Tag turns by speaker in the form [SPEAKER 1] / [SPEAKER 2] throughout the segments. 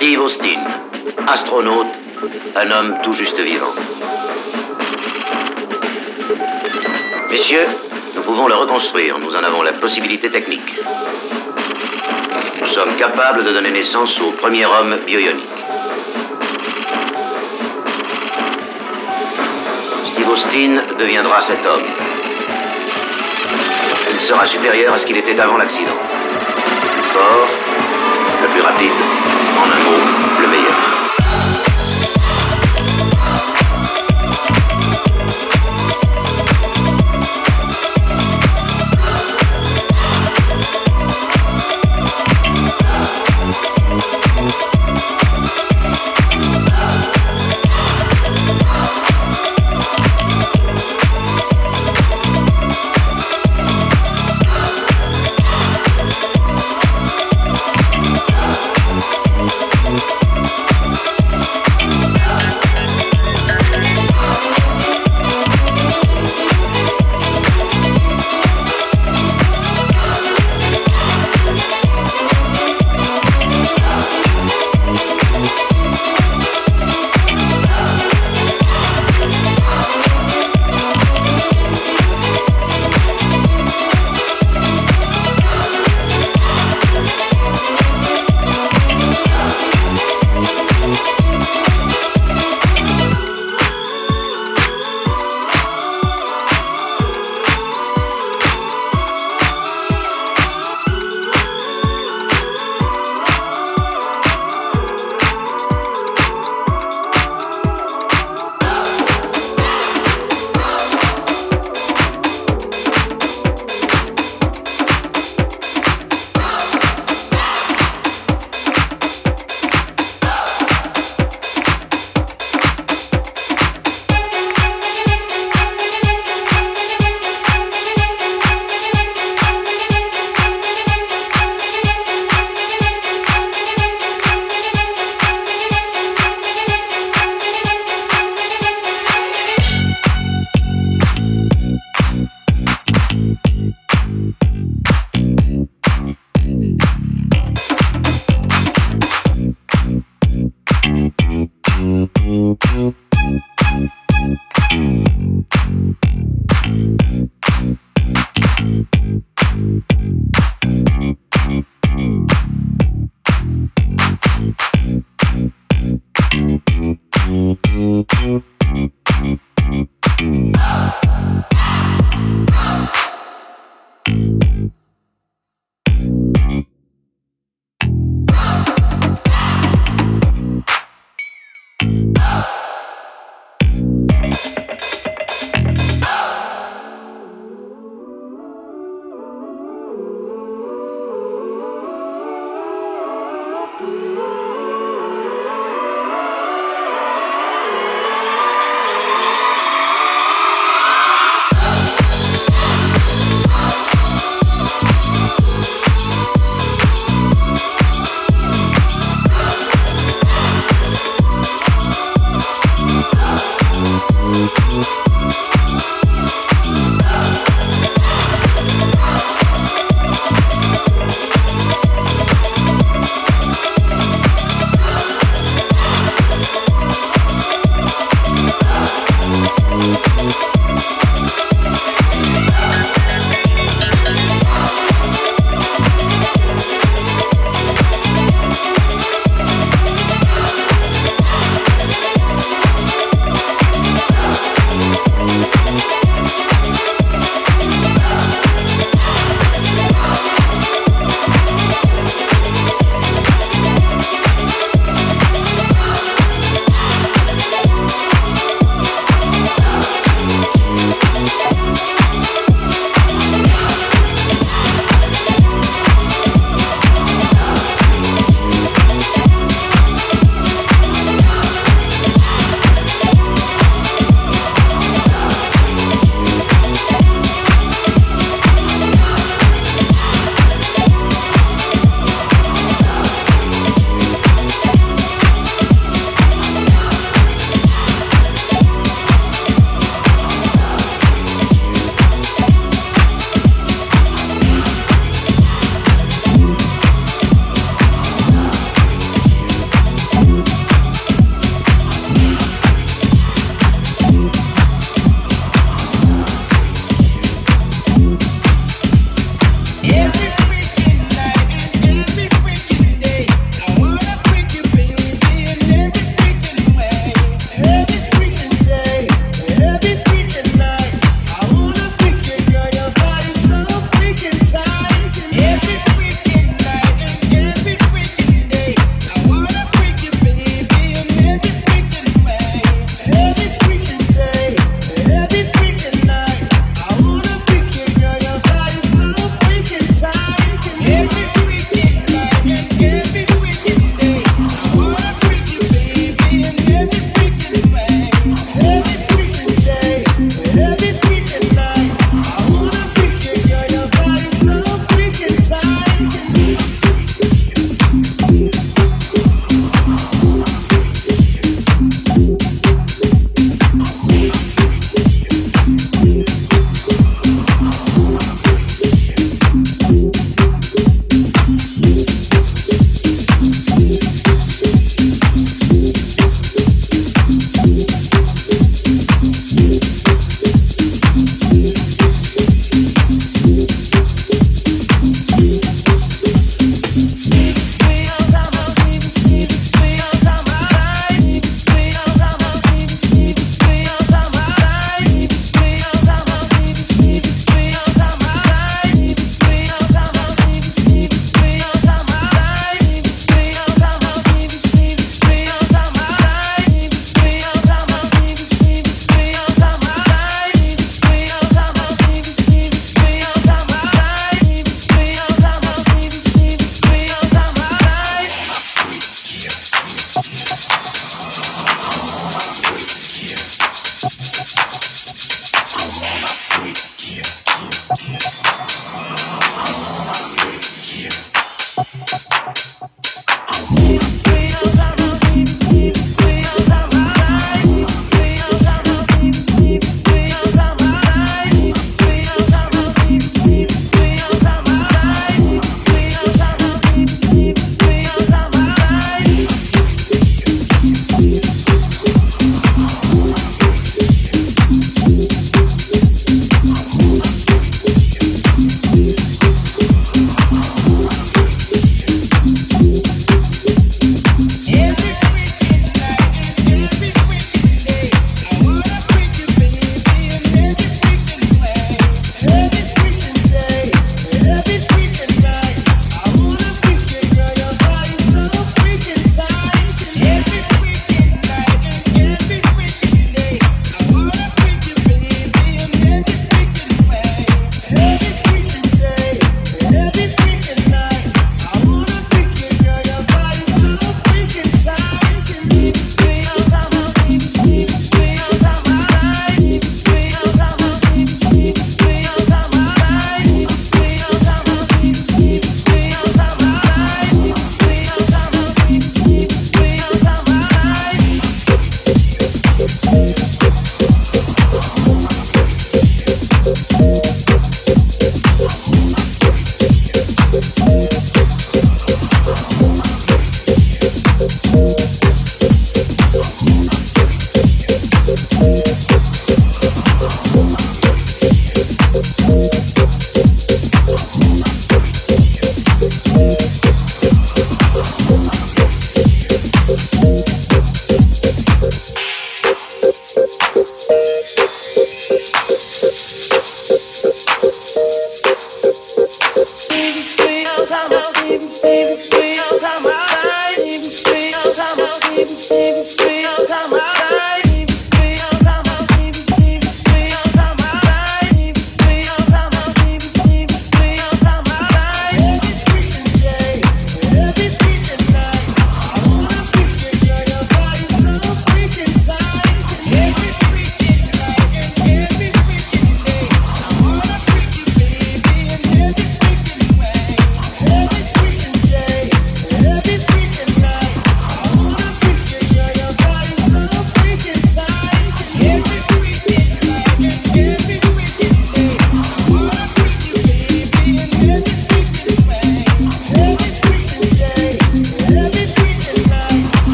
[SPEAKER 1] Steve Austin, astronaute, un homme tout juste vivant. Messieurs, nous pouvons le reconstruire, nous en avons la possibilité technique. Nous sommes capables de donner naissance au premier homme bioionique. Steve Austin deviendra cet homme. Il sera supérieur à ce qu'il était avant l'accident. Le plus fort, le plus rapide,
[SPEAKER 2] Okay.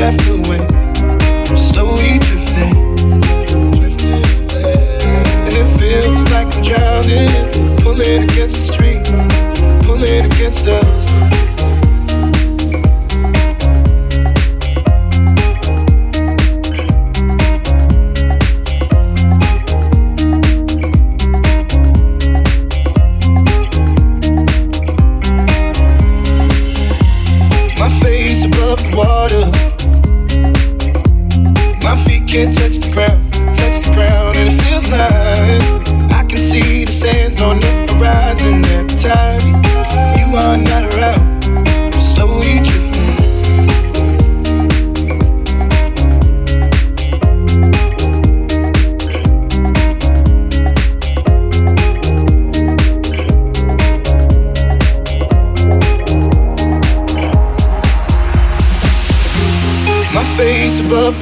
[SPEAKER 3] I'm slowly drifting. And it feels like I'm drowning. Pulling against the stream, pulling against us.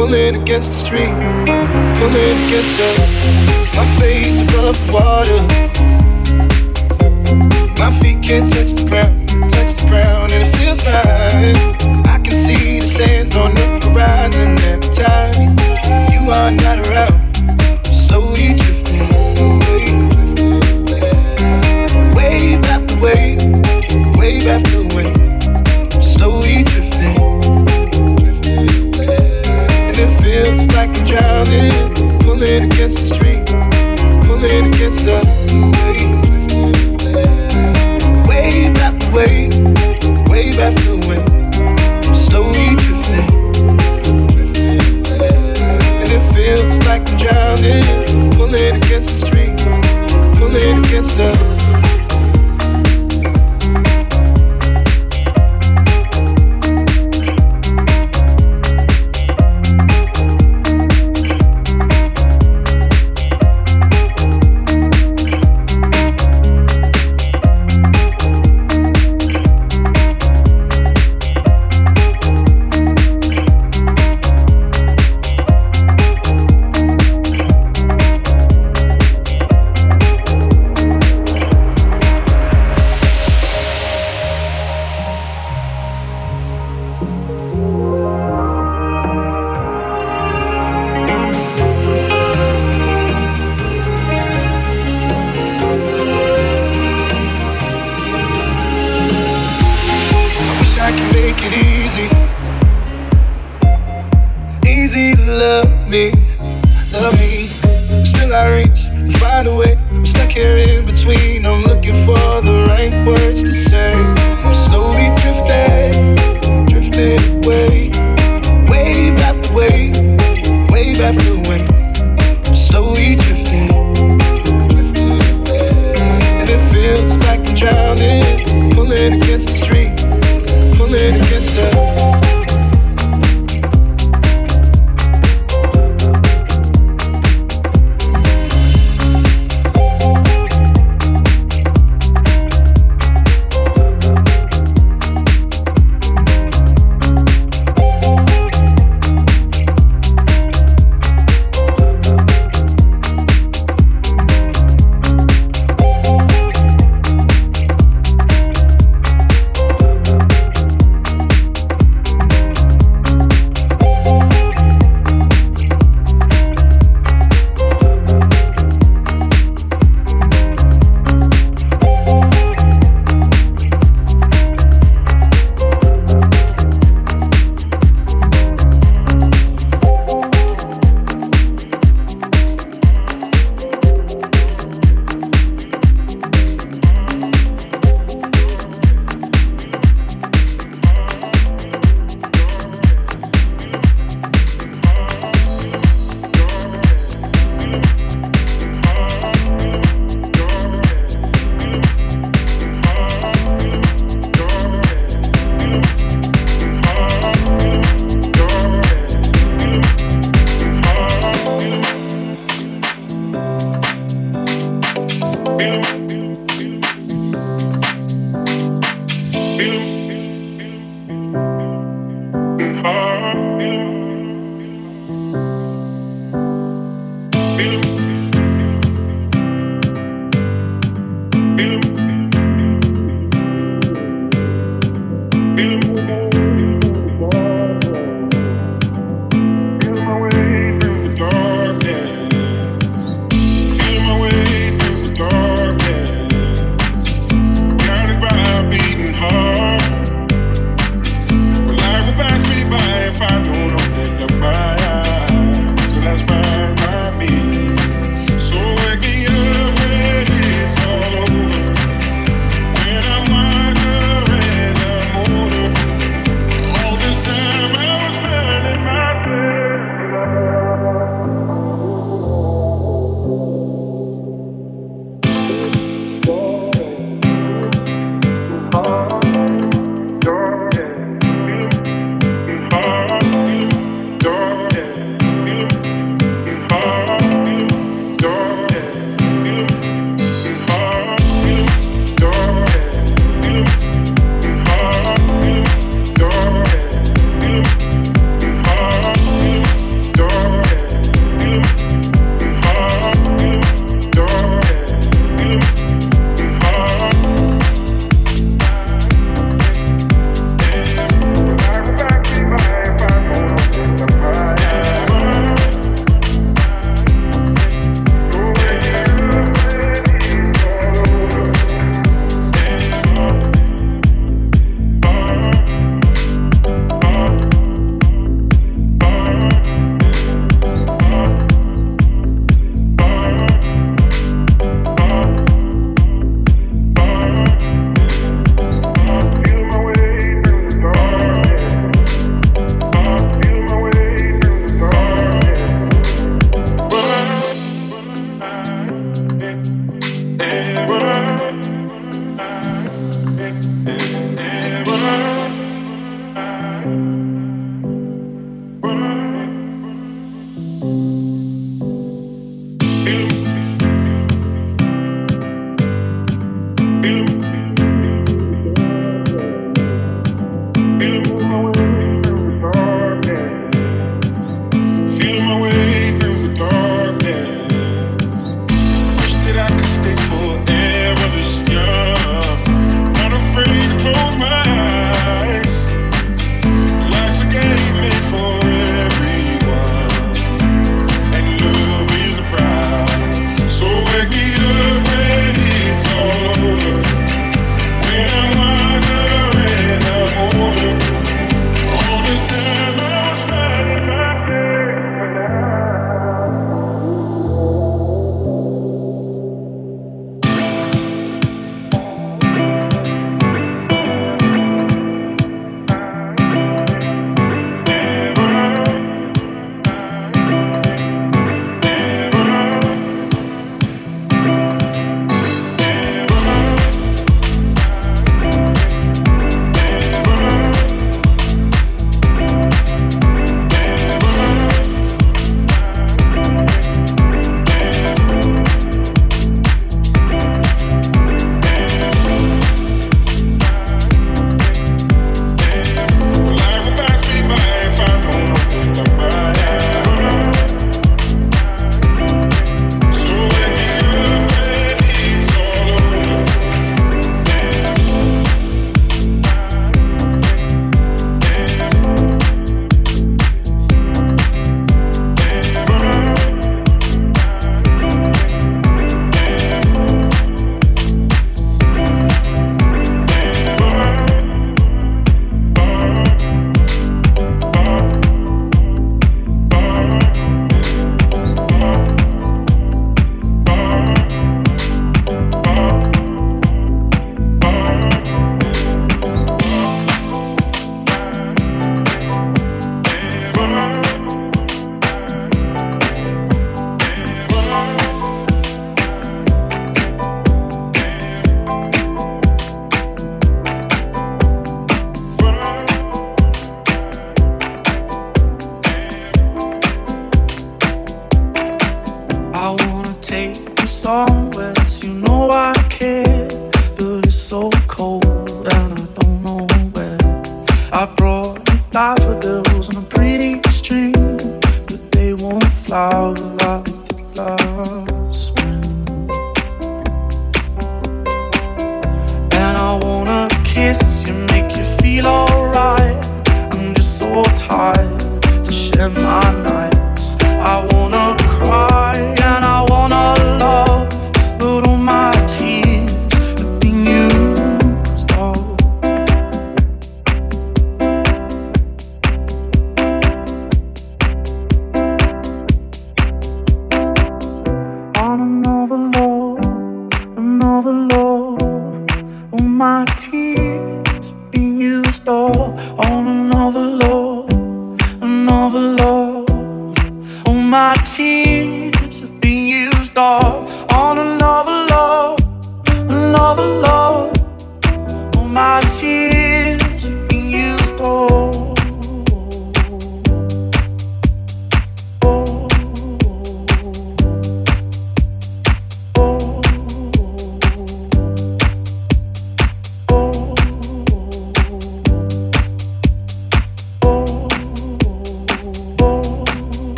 [SPEAKER 3] pulling against the stream, pulling against the. My face above water. My feet can't touch the ground, touch the ground, and it feels like I can see the sands on the horizon every time you are not around. I'm slowly drifting wave after wave, wave after pulling against the stream, pulling against the wave. Wave after wave, wave after wave. I'm slowly drifting. And it feels like I'm drowning. Pulling against the stream, pulling against the.